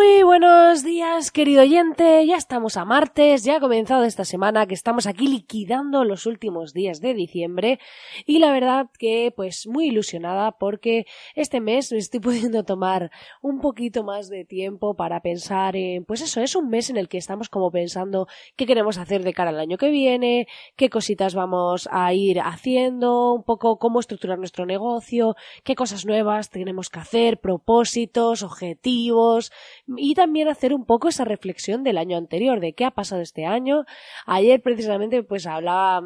Muy buenos días, querido oyente. Ya estamos a martes, ya ha comenzado esta semana que estamos aquí liquidando los últimos días de diciembre y la verdad que pues muy ilusionada porque este mes me estoy pudiendo tomar un poquito más de tiempo para pensar en pues eso, es un mes en el que estamos como pensando qué queremos hacer de cara al año que viene, qué cositas vamos a ir haciendo, un poco cómo estructurar nuestro negocio, qué cosas nuevas tenemos que hacer, propósitos, objetivos, y también hacer un poco esa reflexión del año anterior, de qué ha pasado este año. Ayer precisamente pues hablaba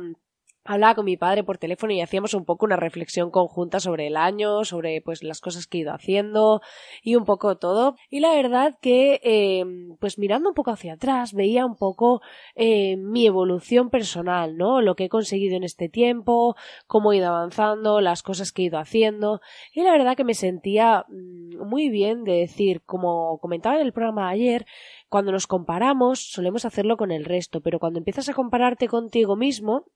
hablaba con mi padre por teléfono y hacíamos un poco una reflexión conjunta sobre el año, sobre pues las cosas que he ido haciendo y un poco todo. Y la verdad que eh, pues mirando un poco hacia atrás veía un poco eh, mi evolución personal, ¿no? Lo que he conseguido en este tiempo, cómo he ido avanzando, las cosas que he ido haciendo. Y la verdad que me sentía mm, muy bien de decir, como comentaba en el programa ayer, cuando nos comparamos solemos hacerlo con el resto, pero cuando empiezas a compararte contigo mismo,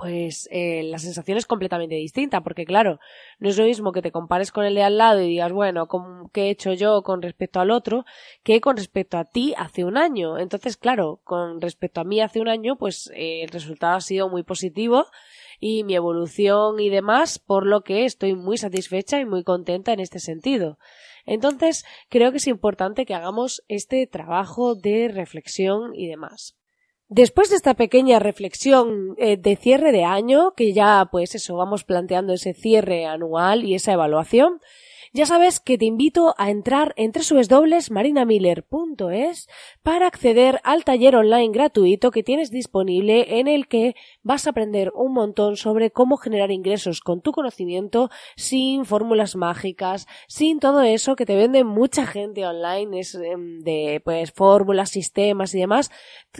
pues eh, la sensación es completamente distinta, porque claro, no es lo mismo que te compares con el de al lado y digas, bueno, ¿qué he hecho yo con respecto al otro? que con respecto a ti hace un año. Entonces, claro, con respecto a mí hace un año, pues eh, el resultado ha sido muy positivo y mi evolución y demás, por lo que estoy muy satisfecha y muy contenta en este sentido. Entonces, creo que es importante que hagamos este trabajo de reflexión y demás. Después de esta pequeña reflexión eh, de cierre de año, que ya pues eso, vamos planteando ese cierre anual y esa evaluación, ya sabes que te invito a entrar en www.marinamiller.es para acceder al taller online gratuito que tienes disponible en el que vas a aprender un montón sobre cómo generar ingresos con tu conocimiento sin fórmulas mágicas, sin todo eso que te vende mucha gente online es, em, de pues fórmulas, sistemas y demás,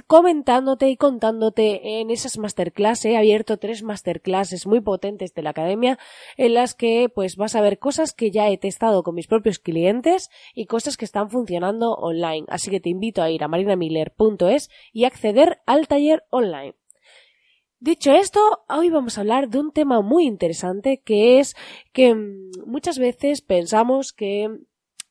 comentándote y contándote en esas masterclass. He abierto tres masterclasses muy potentes de la academia en las que pues vas a ver cosas que ya he testado con mis propios clientes y cosas que están funcionando online. Así que te invito a ir a marinamiller.es y acceder al taller online. Dicho esto, hoy vamos a hablar de un tema muy interesante que es que mm, muchas veces pensamos que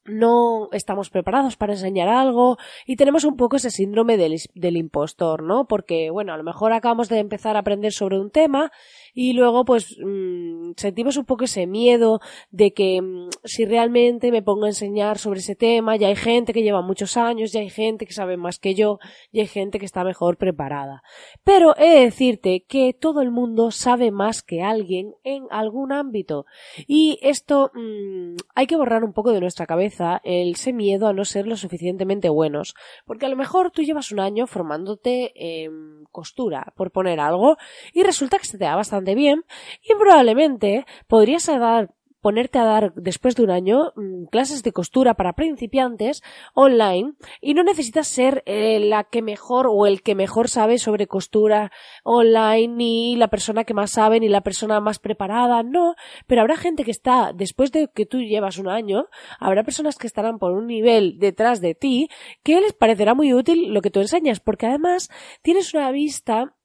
no estamos preparados para enseñar algo y tenemos un poco ese síndrome del, del, impostor, ¿no? Porque, bueno, a lo mejor acabamos de empezar a aprender sobre un tema y luego pues mmm, sentimos un poco ese miedo de que mmm, si realmente me pongo a enseñar sobre ese tema, ya hay gente que lleva muchos años, ya hay gente que sabe más que yo, y hay gente que está mejor preparada. Pero he de decirte que todo el mundo sabe más que alguien en algún ámbito y esto mmm, hay que borrar un poco de nuestra cabeza ese miedo a no ser lo suficientemente buenos, porque a lo mejor tú llevas un año formándote en costura, por poner algo, y resulta que se te da bastante bien y probablemente podrías dar ponerte a dar después de un año mm, clases de costura para principiantes online y no necesitas ser eh, la que mejor o el que mejor sabe sobre costura online ni la persona que más sabe ni la persona más preparada, no, pero habrá gente que está después de que tú llevas un año, habrá personas que estarán por un nivel detrás de ti que les parecerá muy útil lo que tú enseñas porque además tienes una vista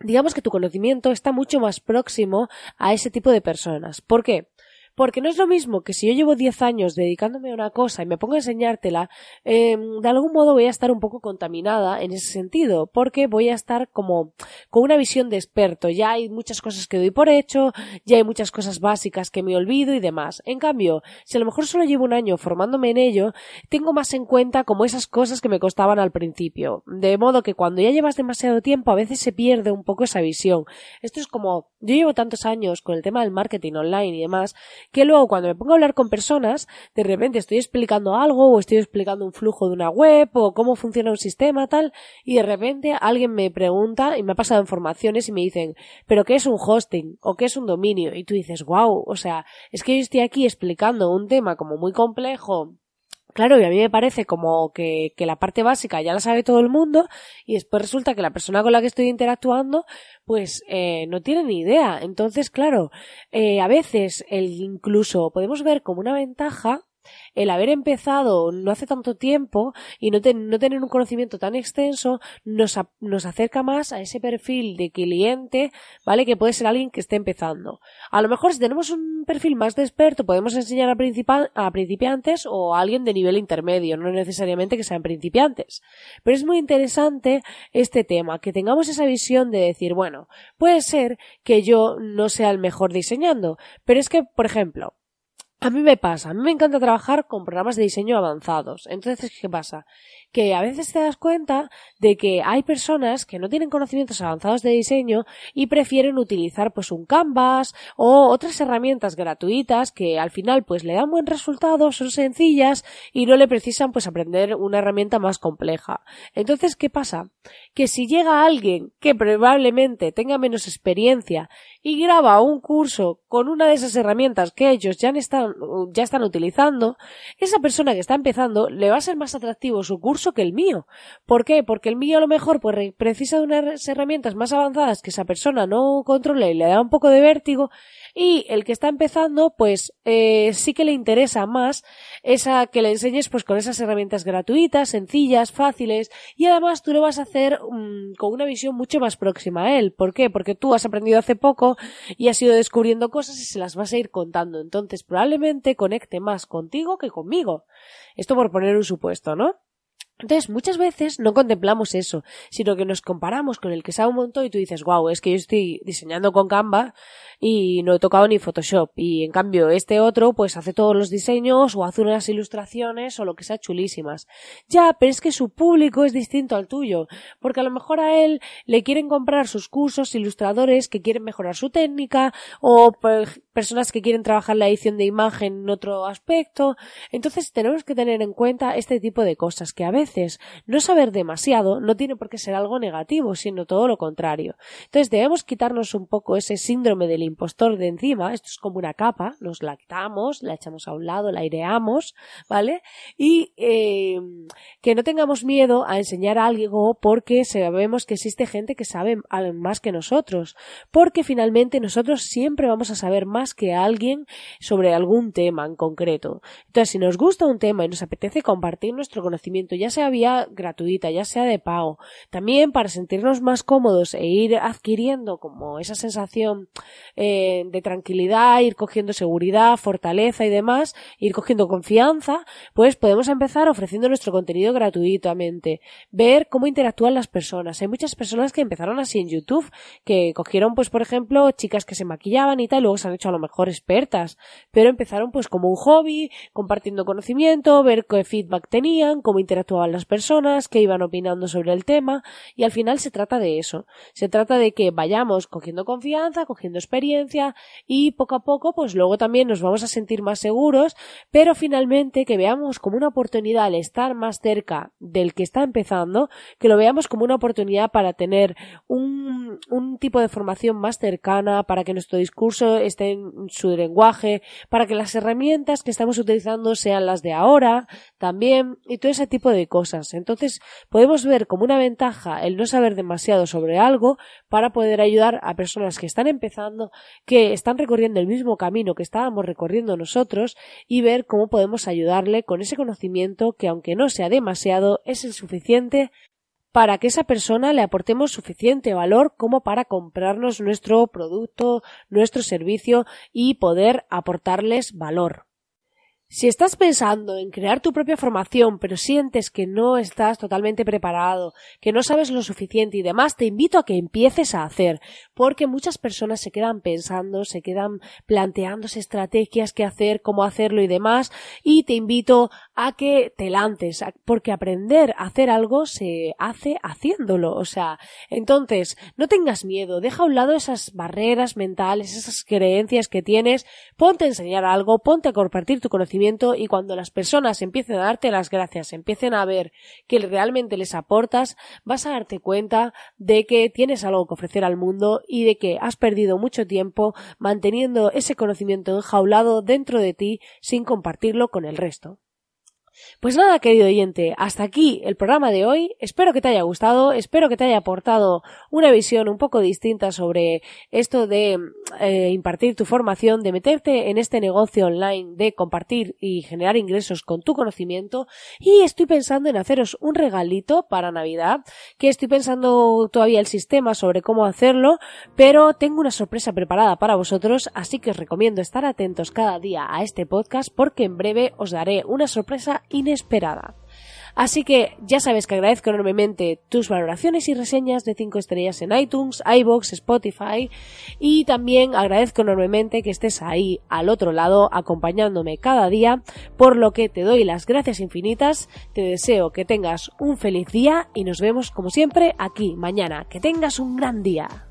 digamos que tu conocimiento está mucho más próximo a ese tipo de personas. ¿Por qué? Porque no es lo mismo que si yo llevo 10 años dedicándome a una cosa y me pongo a enseñártela, em, de algún modo voy a estar un poco contaminada en ese sentido, porque voy a estar como con una visión de experto. Ya hay muchas cosas que doy por hecho, ya hay muchas cosas básicas que me olvido y demás. En cambio, si a lo mejor solo llevo un año formándome en ello, tengo más en cuenta como esas cosas que me costaban al principio. De modo que cuando ya llevas demasiado tiempo, a veces se pierde un poco esa visión. Esto es como, yo llevo tantos años con el tema del marketing online y demás, que luego cuando me pongo a hablar con personas, de repente estoy explicando algo o estoy explicando un flujo de una web o cómo funciona un sistema tal y de repente alguien me pregunta y me ha pasado informaciones y me dicen, pero ¿qué es un hosting? ¿O qué es un dominio? Y tú dices, wow, o sea, es que yo estoy aquí explicando un tema como muy complejo Claro, y a mí me parece como que, que, la parte básica ya la sabe todo el mundo y después resulta que la persona con la que estoy interactuando pues eh, no tiene ni idea. Entonces, claro, eh, a veces el incluso podemos ver como una ventaja el haber empezado no hace tanto tiempo y no, tener un conocimiento tan extenso nos, nos, acerca más a ese perfil de cliente, ¿vale? Que puede ser alguien que esté empezando. A lo mejor si tenemos un perfil más de experto podemos enseñar a, a principiantes o a alguien de nivel intermedio, no necesariamente que sean principiantes. Pero es muy interesante este tema, que tengamos esa visión de decir, bueno, puede ser que yo no sea el mejor diseñando, pero es que, por ejemplo, a mí me pasa, a mí me encanta trabajar con programas de diseño avanzados. Entonces, ¿qué pasa? Que a veces te das cuenta de que hay personas que no tienen conocimientos avanzados de diseño y prefieren utilizar pues un Canvas o otras herramientas gratuitas que al final pues le dan buen resultado, son sencillas y no le precisan pues aprender una herramienta más compleja. Entonces, ¿qué pasa? Que si llega alguien que probablemente tenga menos experiencia y graba un curso con una de esas herramientas que ellos ya están, ya están utilizando, esa persona que está empezando le va a ser más atractivo su curso que el mío. ¿Por qué? Porque el mío a lo mejor pues, precisa de unas herramientas más avanzadas que esa persona no controle y le da un poco de vértigo y el que está empezando pues eh, sí que le interesa más esa que le enseñes pues con esas herramientas gratuitas, sencillas, fáciles y además tú lo vas a hacer mm, con una visión mucho más próxima a él. ¿Por qué? Porque tú has aprendido hace poco y has ido descubriendo cosas y se las vas a ir contando. Entonces probablemente conecte más contigo que conmigo. Esto por poner un supuesto, ¿no? Entonces, muchas veces no contemplamos eso, sino que nos comparamos con el que sabe un montón y tú dices, wow, es que yo estoy diseñando con Canva y no he tocado ni Photoshop. Y en cambio, este otro, pues hace todos los diseños o hace unas ilustraciones o lo que sea chulísimas. Ya, pero es que su público es distinto al tuyo, porque a lo mejor a él le quieren comprar sus cursos ilustradores que quieren mejorar su técnica o personas que quieren trabajar la edición de imagen en otro aspecto. Entonces, tenemos que tener en cuenta este tipo de cosas que a veces no saber demasiado no tiene por qué ser algo negativo, sino todo lo contrario. Entonces debemos quitarnos un poco ese síndrome del impostor de encima, esto es como una capa, nos la quitamos, la echamos a un lado, la aireamos, ¿vale? Y eh, que no tengamos miedo a enseñar algo porque sabemos que existe gente que sabe más que nosotros, porque finalmente nosotros siempre vamos a saber más que alguien sobre algún tema en concreto. Entonces, si nos gusta un tema y nos apetece compartir nuestro conocimiento, ya sea vía gratuita, ya sea de pago. También para sentirnos más cómodos e ir adquiriendo como esa sensación eh, de tranquilidad, ir cogiendo seguridad, fortaleza y demás, ir cogiendo confianza, pues podemos empezar ofreciendo nuestro contenido gratuitamente, ver cómo interactúan las personas. Hay muchas personas que empezaron así en YouTube, que cogieron pues por ejemplo chicas que se maquillaban y tal, y luego se han hecho a lo mejor expertas, pero empezaron pues como un hobby, compartiendo conocimiento, ver qué feedback tenían, cómo interactuaban las personas, que iban opinando sobre el tema y al final se trata de eso. Se trata de que vayamos cogiendo confianza, cogiendo experiencia y poco a poco pues luego también nos vamos a sentir más seguros, pero finalmente que veamos como una oportunidad al estar más cerca del que está empezando, que lo veamos como una oportunidad para tener un, un tipo de formación más cercana, para que nuestro discurso esté en su lenguaje, para que las herramientas que estamos utilizando sean las de ahora también y todo ese tipo de cosas entonces, podemos ver como una ventaja el no saber demasiado sobre algo para poder ayudar a personas que están empezando, que están recorriendo el mismo camino que estábamos recorriendo nosotros y ver cómo podemos ayudarle con ese conocimiento que aunque no sea demasiado, es el suficiente para que esa persona le aportemos suficiente valor como para comprarnos nuestro producto, nuestro servicio y poder aportarles valor. Si estás pensando en crear tu propia formación, pero sientes que no estás totalmente preparado, que no sabes lo suficiente y demás, te invito a que empieces a hacer, porque muchas personas se quedan pensando, se quedan planteándose estrategias, qué hacer, cómo hacerlo y demás, y te invito a que te lances, porque aprender a hacer algo se hace haciéndolo, o sea, entonces, no tengas miedo, deja a un lado esas barreras mentales, esas creencias que tienes, ponte a enseñar algo, ponte a compartir tu conocimiento y cuando las personas empiecen a darte las gracias, empiecen a ver que realmente les aportas, vas a darte cuenta de que tienes algo que ofrecer al mundo y de que has perdido mucho tiempo manteniendo ese conocimiento enjaulado dentro de ti sin compartirlo con el resto. Pues nada, querido oyente, hasta aquí el programa de hoy. Espero que te haya gustado, espero que te haya aportado una visión un poco distinta sobre esto de eh, impartir tu formación, de meterte en este negocio online, de compartir y generar ingresos con tu conocimiento. Y estoy pensando en haceros un regalito para Navidad, que estoy pensando todavía el sistema sobre cómo hacerlo, pero tengo una sorpresa preparada para vosotros, así que os recomiendo estar atentos cada día a este podcast porque en breve os daré una sorpresa inesperada. Así que ya sabes que agradezco enormemente tus valoraciones y reseñas de 5 estrellas en iTunes, iBox, Spotify y también agradezco enormemente que estés ahí al otro lado acompañándome cada día, por lo que te doy las gracias infinitas, te deseo que tengas un feliz día y nos vemos como siempre aquí mañana. Que tengas un gran día.